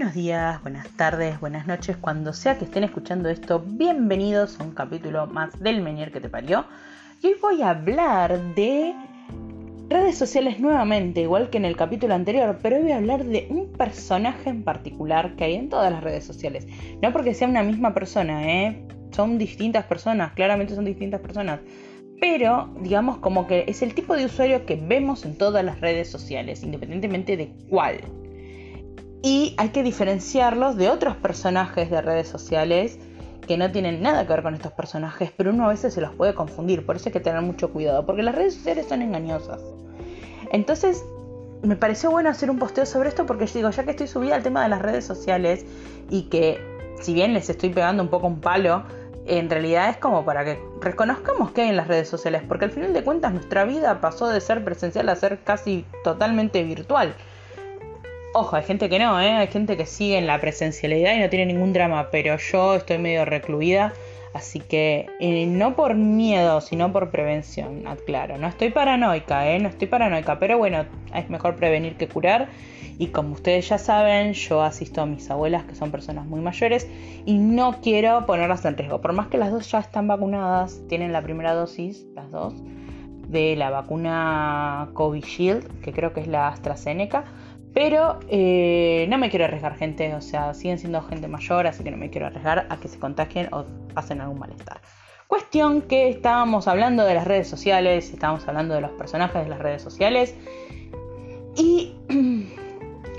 Buenos días, buenas tardes, buenas noches, cuando sea que estén escuchando esto, bienvenidos a un capítulo más del Menier que te parió. Y hoy voy a hablar de redes sociales nuevamente, igual que en el capítulo anterior, pero hoy voy a hablar de un personaje en particular que hay en todas las redes sociales. No porque sea una misma persona, ¿eh? Son distintas personas, claramente son distintas personas. Pero, digamos, como que es el tipo de usuario que vemos en todas las redes sociales, independientemente de cuál y hay que diferenciarlos de otros personajes de redes sociales que no tienen nada que ver con estos personajes, pero uno a veces se los puede confundir, por eso hay que tener mucho cuidado, porque las redes sociales son engañosas. Entonces, me pareció bueno hacer un posteo sobre esto porque digo, ya que estoy subida al tema de las redes sociales y que si bien les estoy pegando un poco un palo, en realidad es como para que reconozcamos que hay en las redes sociales, porque al final de cuentas nuestra vida pasó de ser presencial a ser casi totalmente virtual. Ojo, hay gente que no, ¿eh? hay gente que sigue en la presencialidad y no tiene ningún drama, pero yo estoy medio recluida, así que eh, no por miedo, sino por prevención, aclaro. No estoy paranoica, ¿eh? no estoy paranoica, pero bueno, es mejor prevenir que curar. Y como ustedes ya saben, yo asisto a mis abuelas, que son personas muy mayores, y no quiero ponerlas en riesgo. Por más que las dos ya están vacunadas, tienen la primera dosis, las dos, de la vacuna Covishield, que creo que es la AstraZeneca pero eh, no me quiero arriesgar gente, o sea, siguen siendo gente mayor, así que no me quiero arriesgar a que se contagien o pasen algún malestar. Cuestión que estábamos hablando de las redes sociales, estábamos hablando de los personajes de las redes sociales. Y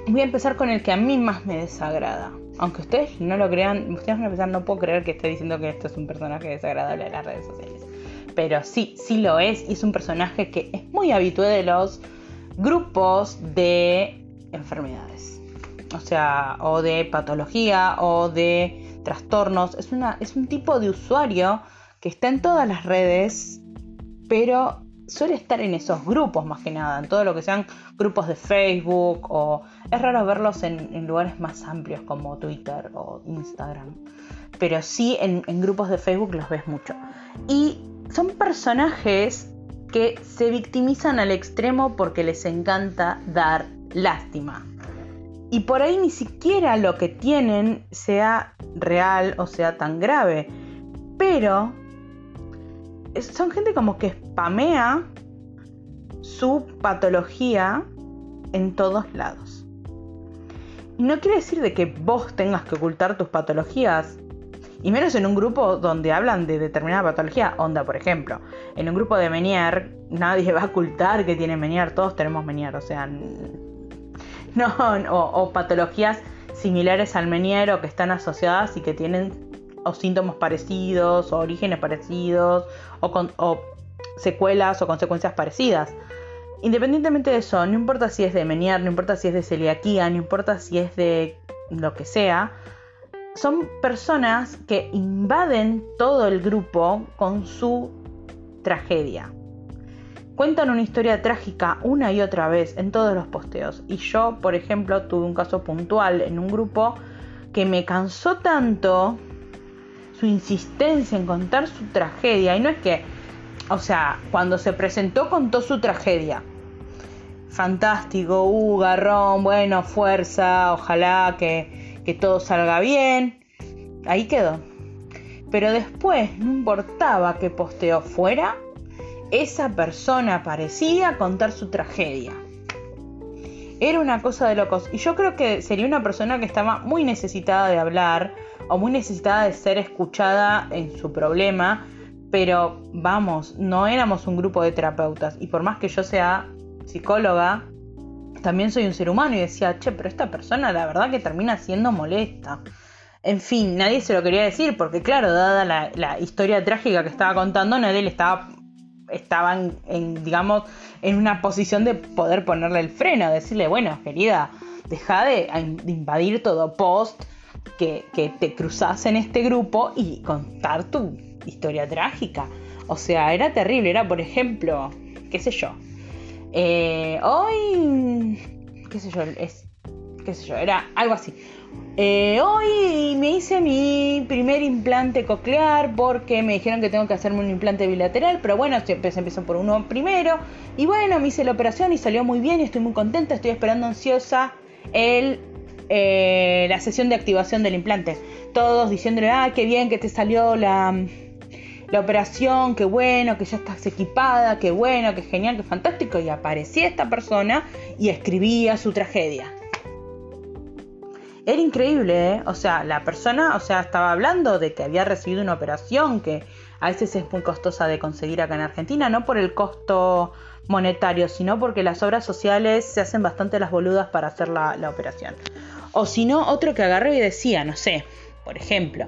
voy a empezar con el que a mí más me desagrada. Aunque ustedes no lo crean, ustedes van a empezar, no puedo creer que esté diciendo que esto es un personaje desagradable de las redes sociales. Pero sí, sí lo es, y es un personaje que es muy habitual de los grupos de enfermedades. O sea, o de patología o de trastornos. Es, una, es un tipo de usuario que está en todas las redes, pero suele estar en esos grupos más que nada, en todo lo que sean grupos de Facebook o es raro verlos en, lugares más amplios como Twitter o Instagram. Pero sí en, en grupos de Facebook los ves mucho. Y son personajes que se victimizan al extremo porque les encanta dar lástima. Y por ahí ni siquiera lo que tienen sea real o sea tan grave. Pero son gente como que spamea su patología en todos lados. Y no quiere decir de que vos tengas que ocultar tus patologías. Y menos en un grupo donde hablan de determinada patología. Onda, por ejemplo, en un grupo de Menier, nadie va a ocultar que tiene Menier. Todos tenemos Menier. O sea, no, o, patologías similares al meniero que están asociadas y que tienen o síntomas parecidos, o orígenes parecidos, o, o secuelas o consecuencias parecidas. Independientemente de eso, no importa si es de menier, no importa si es de celiaquía, no importa si es de lo que sea, son personas que invaden todo el grupo con su tragedia. Cuentan una historia trágica una y otra vez en todos los posteos. Y yo, por ejemplo, tuve un caso puntual en un grupo que me cansó tanto su insistencia en contar su tragedia. Y no es que, o sea, cuando se presentó contó su tragedia. Fantástico, uh, garrón, bueno, fuerza, ojalá que, que todo salga bien. Ahí quedó. Pero después, no importaba que posteo fuera, esa persona parecía contar su tragedia. Era una cosa de locos. Y yo creo que sería una persona que estaba muy necesitada de hablar o muy necesitada de ser escuchada en su problema. Pero vamos, no éramos un grupo de terapeutas. Y por más que yo sea psicóloga, también soy un ser humano. Y decía, che, pero esta persona la verdad que termina siendo molesta. En fin, nadie se lo quería decir porque claro, dada la, la historia trágica que estaba contando, nadie le estaba estaban en, digamos, en una posición de poder ponerle el freno, decirle, bueno, querida, deja de, invadir todo post que, te cruzas en este grupo y contar tu historia trágica. O sea, era terrible, era por ejemplo, qué sé yo. Eh, hoy, qué sé yo, es, qué sé yo, era algo así. Eh, hoy me hice mi primer implante coclear porque me dijeron que tengo que hacerme un implante bilateral, pero bueno, se empezó por uno primero. Y bueno, me hice la operación y salió muy bien y estoy muy contenta, estoy esperando ansiosa el eh, la sesión de activación del implante. Todos diciéndole, ah, qué bien que te salió la, la operación, qué bueno, que ya estás equipada, qué bueno, qué genial, qué fantástico. Y aparecía esta persona y escribía su tragedia. Era increíble, ¿eh? O sea, la persona, o sea, estaba hablando de que había recibido una operación que a veces es muy costosa de conseguir acá en Argentina, no por el costo monetario, sino porque las obras sociales se hacen bastante las boludas para hacer la, operación. O si no, otro que agarré y decía, no sé, por ejemplo,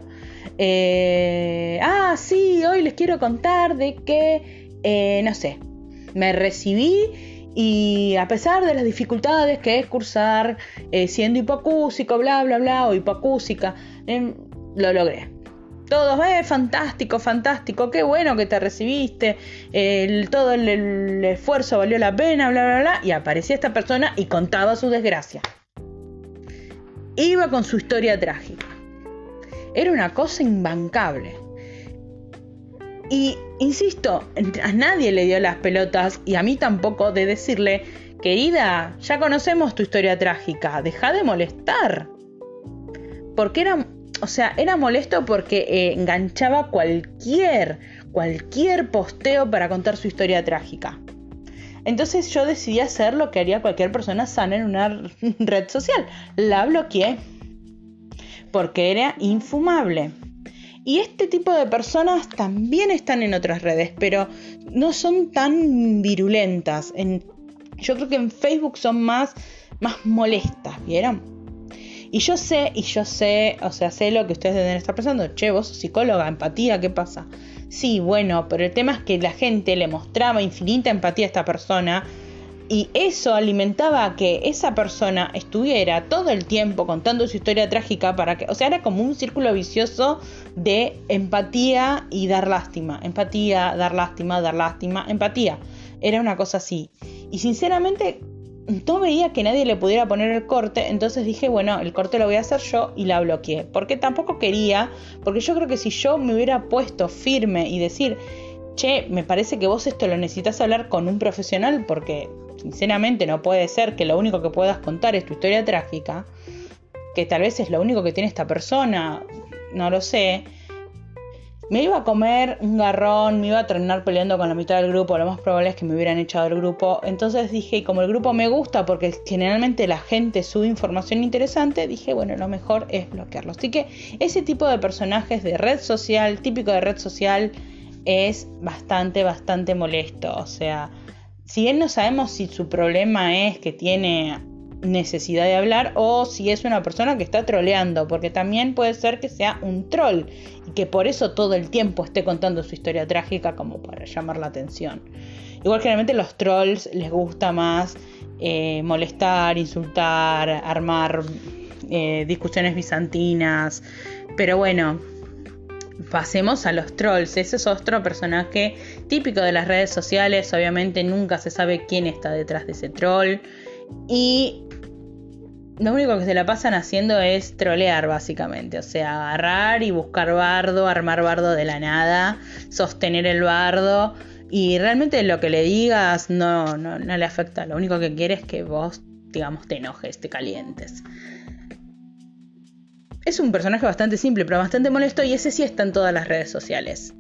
eh, ah, sí, hoy les quiero contar de que, eh, no sé, me recibí y a pesar de las dificultades que es cursar eh, siendo hipocúsico, bla, bla, bla, o hipocúsica, em, lo logré. Todos, eh, fantástico, fantástico, qué bueno que te recibiste, todo el, esfuerzo valió la pena, bla, bla, bla. Y aparecía esta persona y contaba su desgracia. Iba con su historia trágica. Era una cosa imbancable. Y insisto, a nadie le dio las pelotas y a mí tampoco de decirle, querida, ya conocemos tu historia trágica, deja de molestar. Porque era o sea, era molesto porque eh, enganchaba cualquier, cualquier posteo para contar su historia trágica. Entonces yo decidí hacer lo que haría cualquier persona sana en una red social. La bloqueé. Porque era infumable. Y este tipo de personas también están en otras redes, pero no son tan virulentas. yo creo que en Facebook son más, más molestas, ¿vieron? Y yo sé, y yo sé, o sea, sé lo que ustedes deben estar pensando. Che, vos psicóloga, empatía, ¿qué pasa? Sí, bueno, pero el tema es que la gente le mostraba infinita empatía a esta persona y eso alimentaba a que esa persona estuviera todo el tiempo contando su historia trágica para que, o sea, era como un círculo vicioso de empatía y dar lástima, empatía, dar lástima, dar lástima, empatía. Era una cosa así. Y sinceramente no veía que nadie le pudiera poner el corte, entonces dije, bueno, el corte lo voy a hacer yo y la bloqueé. Porque tampoco quería, porque yo creo que si yo me hubiera puesto firme y decir, che, me parece que vos esto lo necesitas hablar con un profesional, porque sinceramente no puede ser que lo único que puedas contar es tu historia trágica, que tal vez es lo único que tiene esta persona, no lo sé me iba a comer un garrón, me iba a terminar peleando con la mitad del grupo, lo más probable es que me hubieran echado del grupo. Entonces dije, y como el grupo me gusta, porque generalmente la gente sube información interesante, dije, bueno, lo mejor es bloquearlo. Así que ese tipo de personajes de red social, típico de red social, es bastante, bastante molesto. O sea, si bien no sabemos si su problema es que tiene necesidad de hablar o si es una persona que está troleando, porque también puede ser que sea un troll y que por eso todo el tiempo esté contando su historia trágica como para llamar la atención. Igual generalmente los trolls les gusta más eh, molestar, insultar, armar eh, discusiones bizantinas, pero bueno, pasemos a los trolls. Ese es otro personaje típico de las redes sociales. Obviamente nunca se sabe quién está detrás de ese troll. Y lo único que se la pasan haciendo es trolear, básicamente. O sea, agarrar y buscar bardo, armar bardo de la nada, sostener el bardo. Y realmente lo que le digas no, no, no le afecta. Lo único que quiere es que vos, digamos, te enojes, te calientes. Es un personaje bastante simple, pero bastante molesto. Y ese sí está en todas las redes sociales.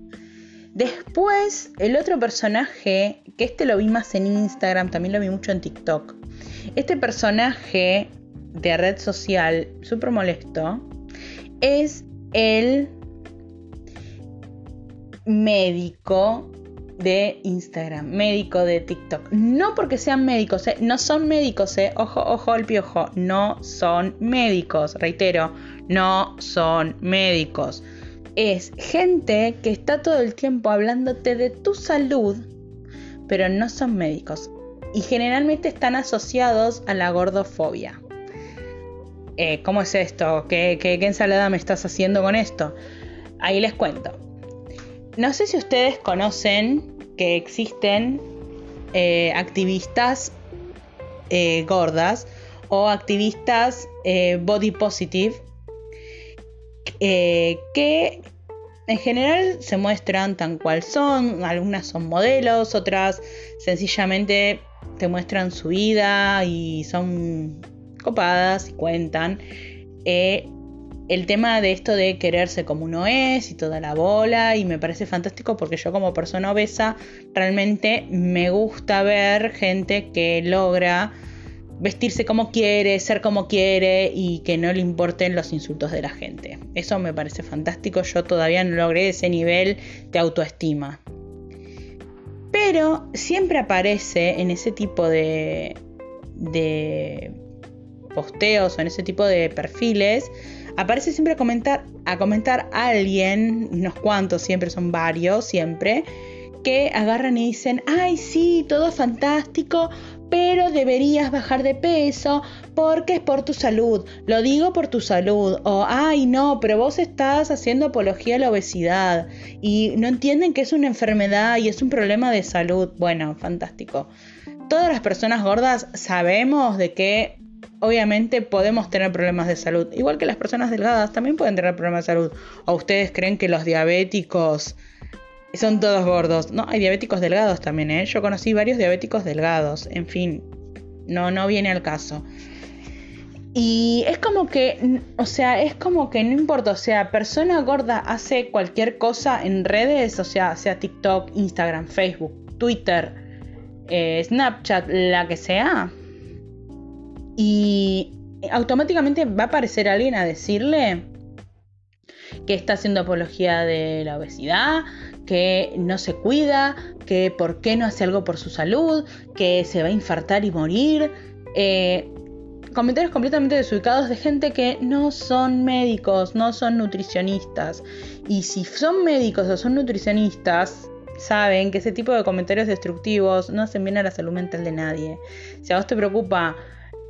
Después, el otro personaje, que este lo vi más en Instagram, también lo vi mucho en TikTok. Este personaje de red social súper molesto es el médico de Instagram, médico de TikTok. No porque sean médicos, ¿eh? no son médicos, ¿eh? ojo, ojo, el piojo, no son médicos, reitero, no son médicos. Es gente que está todo el tiempo hablándote de tu salud, pero no son médicos. Y generalmente están asociados a la gordofobia. Eh, ¿cómo es esto? ¿Qué, ensalada me estás haciendo con esto? Ahí les cuento. No sé si ustedes conocen que existen eh, activistas eh, gordas o activistas body positive que en general se muestran tan cual son, algunas son modelos, otras sencillamente te muestran su vida y son copadas y cuentan. Eh, el tema de esto de quererse como uno es y toda la bola y me parece fantástico porque yo como persona obesa realmente me gusta ver gente que logra vestirse como quiere, ser como quiere y que no le importen los insultos de la gente. Eso me parece fantástico, yo todavía no logré ese nivel de autoestima. Pero siempre aparece en ese tipo de, de posteos o en ese tipo de perfiles aparece siempre a comentar, a comentar a alguien, unos cuantos, siempre son varios, siempre, que agarran y dicen, ay sí, todo fantástico, pero deberías bajar de peso porque es por tu salud. Lo digo por tu salud. O, ay, no, pero vos estás haciendo apología a la obesidad y no entienden que es una enfermedad y es un problema de salud. Bueno, fantástico. Todas las personas gordas sabemos de que obviamente podemos tener problemas de salud. Igual que las personas delgadas también pueden tener problemas de salud. ¿O ustedes creen que los diabéticos son todos gordos? No, hay diabéticos delgados también, ¿eh? Yo conocí varios diabéticos delgados. En fin, no, no viene al caso. Y es como que, o sea, es como que no importa, o sea, persona gorda hace cualquier cosa en redes, o sea, sea TikTok, Instagram, Facebook, Twitter, eh, Snapchat, la que sea, y automáticamente va a aparecer alguien a decirle que está haciendo apología de la obesidad, que no se cuida, que por qué no hace algo por su salud, que se va a infartar y morir. Eh, comentarios completamente desubicados de gente que no son médicos, no son nutricionistas. Y si son médicos o son nutricionistas, saben que ese tipo de comentarios destructivos no hacen bien a la salud mental de nadie. Si a vos te preocupa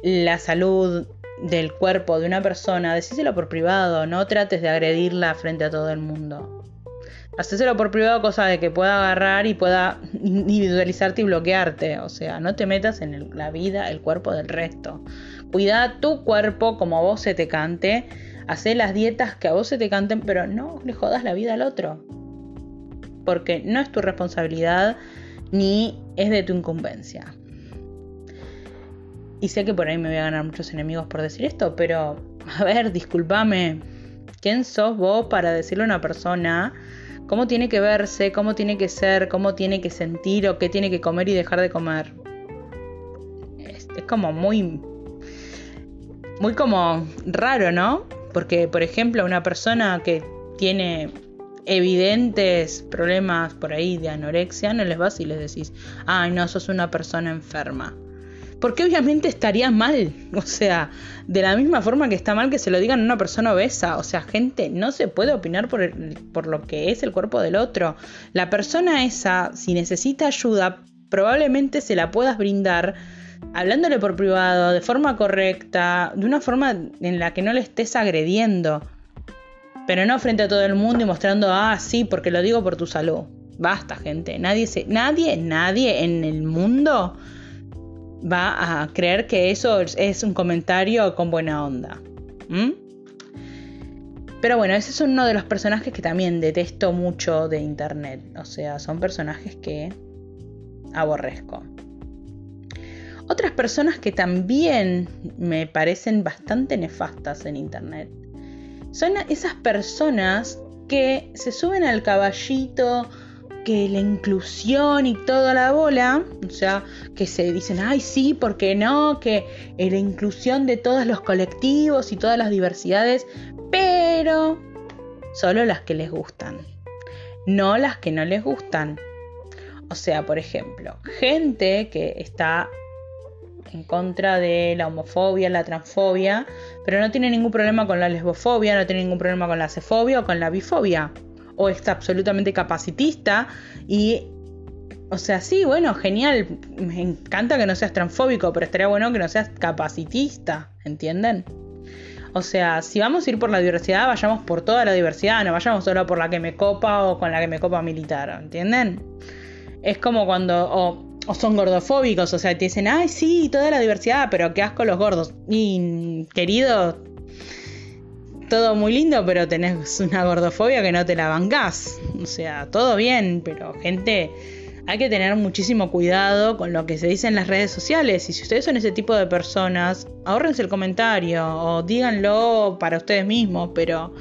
la salud del cuerpo de una persona, decíselo por privado, no trates de agredirla frente a todo el mundo. Hacéselo por privado, cosa de que pueda agarrar y pueda individualizarte y bloquearte. O sea, no te metas en la vida, el cuerpo del resto. Cuida tu cuerpo como a vos se te cante. Hacé las dietas que a vos se te canten, pero no le jodas la vida al otro. Porque no es tu responsabilidad ni es de tu incumbencia. Y sé que por ahí me voy a ganar muchos enemigos por decir esto, pero a ver, discúlpame. ¿Quién sos vos para decirle a una persona cómo tiene que verse, cómo tiene que ser, cómo tiene que sentir o qué tiene que comer y dejar de comer? Es, es como muy. Muy como raro, ¿no? Porque, por ejemplo, una persona que tiene evidentes problemas por ahí de anorexia, no les vas y les decís, ay, no, sos una persona enferma. Porque obviamente estaría mal. O sea, de la misma forma que está mal que se lo digan a una persona obesa. O sea, gente, no se puede opinar por, por lo que es el cuerpo del otro. La persona esa, si necesita ayuda, probablemente se la puedas brindar hablándole por privado, de forma correcta, de una forma en la que no le estés agrediendo. Pero no frente a todo el mundo y mostrando, ah, sí, porque lo digo por tu salud. Basta, gente. Nadie, se, nadie, nadie en el mundo va a creer que eso es un comentario con buena onda. Pero bueno, ese es uno de los personajes que también detesto mucho de internet. O sea, son personajes que aborrezco. Otras personas que también me parecen bastante nefastas en internet son esas personas que se suben al caballito que la inclusión y toda la bola, o sea, que se dicen, ay, sí, ¿por qué no? Que la inclusión de todos los colectivos y todas las diversidades, pero solo las que les gustan, no las que no les gustan. O sea, por ejemplo, gente que está en contra de la homofobia, la transfobia, pero no tiene ningún problema con la lesbofobia, no tiene ningún problema con la cefobia o con la bifobia o es absolutamente capacitista y o sea, sí, bueno, genial. Me encanta que no seas transfóbico, pero estaría bueno que no seas capacitista, ¿entienden? O sea, si vamos a ir por la diversidad, vayamos por toda la diversidad, no vayamos solo por la que me copa o con la que me copa militar, ¿entienden? Es como cuando, o, o son gordofóbicos, o sea, te dicen, ay, sí, toda la diversidad, pero qué asco los gordos. Y, querido, todo muy lindo, pero tenés una gordofobia que no te la bancás. O sea, todo bien, pero gente, hay que tener muchísimo cuidado con lo que se dice en las redes sociales. Y si ustedes son ese tipo de personas, ahórrense el comentario o díganlo para ustedes mismos, pero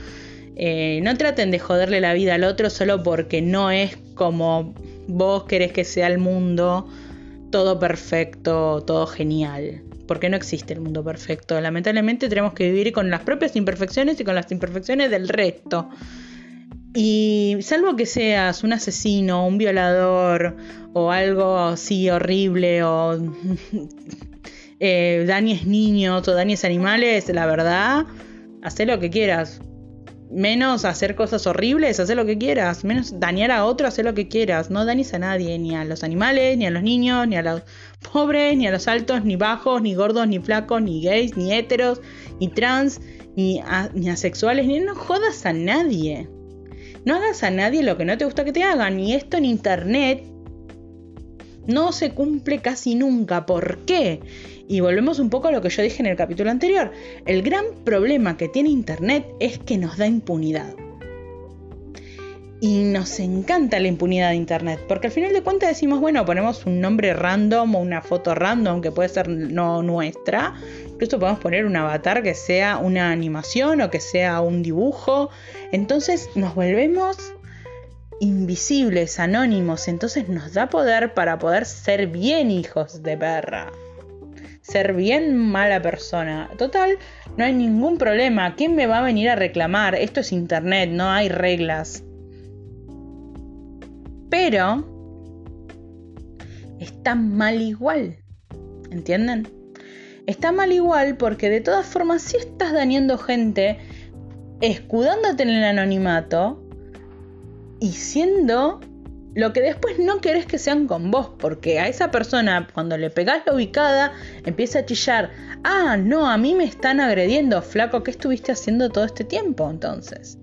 eh, no traten de joderle la vida al otro solo porque no es como vos querés que sea el mundo, todo perfecto, todo genial. Porque no existe el mundo perfecto. Lamentablemente tenemos que vivir con las propias imperfecciones y con las imperfecciones del resto. Y salvo que seas un asesino, un violador o algo así horrible o eh, dañes niños o dañes animales, la verdad, haz lo que quieras. Menos hacer cosas horribles, haz lo que quieras. Menos dañar a otro, haz lo que quieras. No dañes a nadie, ni a los animales, ni a los niños, ni a los pobres, ni a los altos, ni bajos, ni gordos, ni flacos, ni gays, ni heteros, ni trans, ni, ni asexuales, ni no jodas a nadie. No hagas a nadie lo que no te gusta que te hagan. Y esto en Internet no se cumple casi nunca. ¿Por qué? Y volvemos un poco a lo que yo dije en el capítulo anterior. El gran problema que tiene Internet es que nos da impunidad. Y nos encanta la impunidad de Internet, porque al final de cuentas decimos, bueno, ponemos un nombre random o una foto random que puede ser no nuestra. Incluso podemos poner un avatar que sea una animación o que sea un dibujo. Entonces nos volvemos invisibles, anónimos. Entonces nos da poder para poder ser bien hijos de perra. Ser bien mala persona. Total, no hay ningún problema. ¿Quién me va a venir a reclamar? Esto es Internet, no hay reglas. Pero está mal igual. ¿Entienden? Está mal igual porque de todas formas si estás dañando gente escudándote en el anonimato y siendo lo que después no querés que sean con vos, porque a esa persona cuando le pegás la ubicada empieza a chillar, ah, no, a mí me están agrediendo, flaco, ¿qué estuviste haciendo todo este tiempo entonces?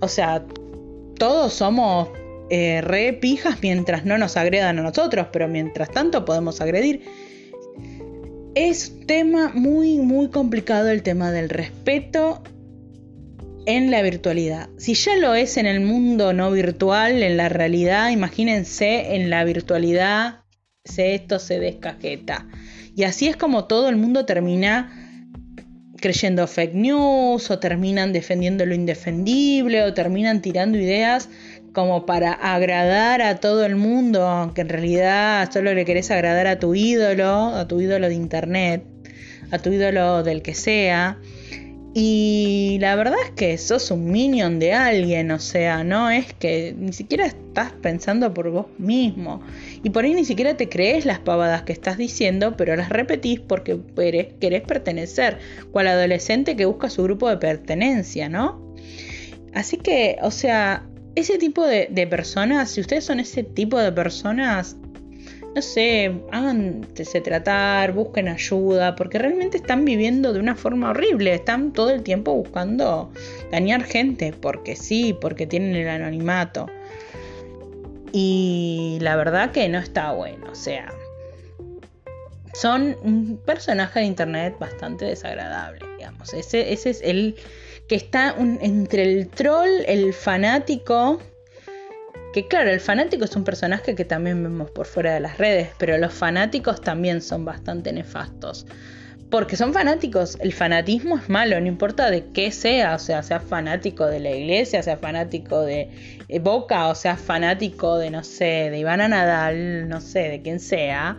O sea, todos somos eh, re pijas mientras no nos agredan a nosotros, pero mientras tanto podemos agredir. Es un tema muy, muy complicado el tema del respeto en la virtualidad. Si ya lo es en el mundo no virtual, en la realidad, imagínense en la virtualidad, esto se descajeta. Y así es como todo el mundo termina creyendo fake news o terminan defendiendo lo indefendible o terminan tirando ideas como para agradar a todo el mundo, aunque en realidad solo le querés agradar a tu ídolo, a tu ídolo de internet, a tu ídolo del que sea. Y la verdad es que sos un minion de alguien, o sea, no es que ni siquiera estás pensando por vos mismo. Y por ahí ni siquiera te crees las pavadas que estás diciendo, pero las repetís porque querés pertenecer, cual adolescente que busca su grupo de pertenencia, ¿no? Así que, o sea, ese tipo de, personas, si ustedes son ese tipo de personas, no sé, háganse tratar, busquen ayuda, porque realmente están viviendo de una forma horrible, están todo el tiempo buscando dañar gente, porque sí, porque tienen el anonimato. Y la verdad que no está bueno, o sea, son un personaje de internet bastante desagradable, digamos. Ese, ese es el que está entre el troll, el fanático, que claro, el fanático es un personaje que también vemos por fuera de las redes, pero los fanáticos también son bastante nefastos. Porque son fanáticos, el fanatismo es malo, no importa de qué sea, o sea, sea fanático de la iglesia, sea fanático de eh, Boca, o sea fanático de, no sé, de Ivana Nadal, no sé, de quién sea.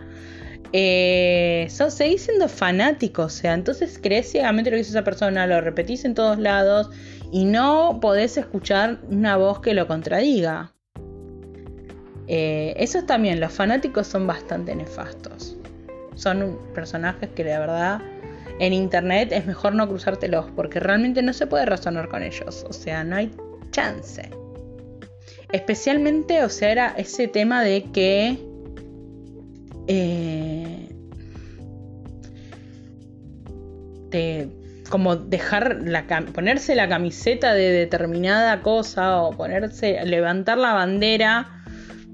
Eh, seguís siendo fanático, o sea, entonces crees ciegamente lo que dice esa persona, lo repetís en todos lados y no podés escuchar una voz que lo contradiga. Eh, esos también, los fanáticos son bastante nefastos son personajes que la verdad en internet es mejor no cruzártelos porque realmente no se puede razonar con ellos. O sea, no hay chance. Especialmente, o sea, era ese tema de que... Eh, como dejar la ponerse la camiseta de determinada cosa o ponerse levantar la bandera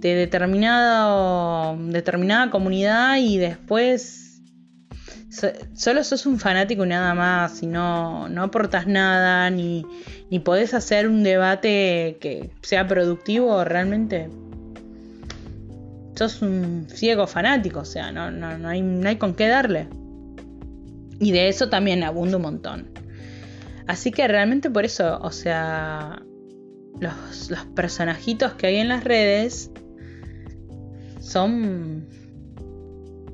de determinado, determinada comunidad y después solo sos un fanático y nada más y no, no aportas nada ni, ni podés hacer un debate que sea productivo, realmente sos un ciego fanático, o sea, no, no, hay, no hay con qué darle. Y de eso también abunda un montón. Así que realmente por eso, o sea, los, los personajitos que hay en las redes son...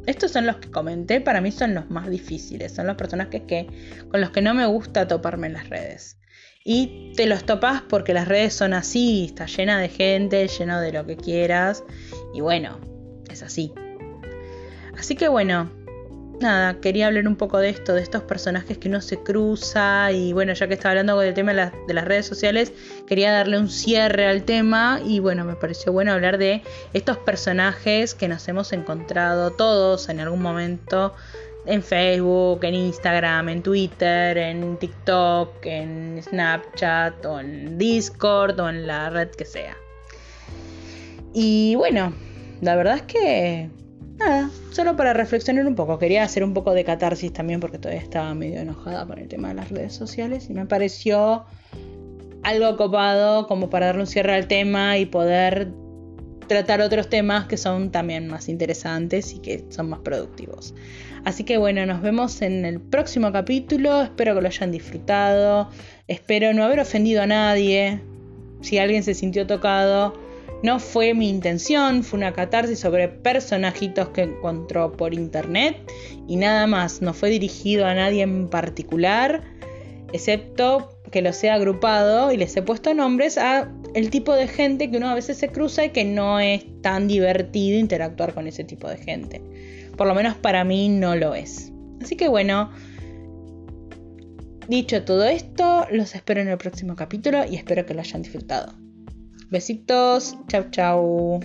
Estos son los que comenté, para mí son los más difíciles, son los personajes que, con los que no me gusta toparme en las redes. Y te los topas porque las redes son así, está llena de gente, lleno de lo que quieras. Y bueno, es así. Así que bueno, nada, quería hablar un poco de esto, de estos personajes que uno se cruza y bueno, ya que estaba hablando del tema de las, redes sociales, quería darle un cierre al tema y bueno, me pareció bueno hablar de estos personajes que nos hemos encontrado todos en algún momento en Facebook, en Instagram, en Twitter, en TikTok, en Snapchat o en Discord o en la red que sea. Y bueno, la verdad es que nada, solo para reflexionar un poco. Quería hacer un poco de catarsis también porque todavía estaba medio enojada con el tema de las redes sociales y me pareció algo copado como para darle un cierre al tema y poder tratar otros temas que son también más interesantes y que son más productivos. Así que bueno, nos vemos en el próximo capítulo, espero que lo hayan disfrutado, espero no haber ofendido a nadie, si alguien se sintió tocado, no fue mi intención, fue una catarsis sobre personajitos que encontró por internet y nada más, no fue dirigido a nadie en particular, excepto que los he agrupado y les he puesto nombres a el tipo de gente que uno a veces se cruza y que no es tan divertido interactuar con ese tipo de gente. Por lo menos para mí no lo es. Así que bueno, dicho todo esto, los espero en el próximo capítulo y espero que lo hayan disfrutado. Besitos, chau chau.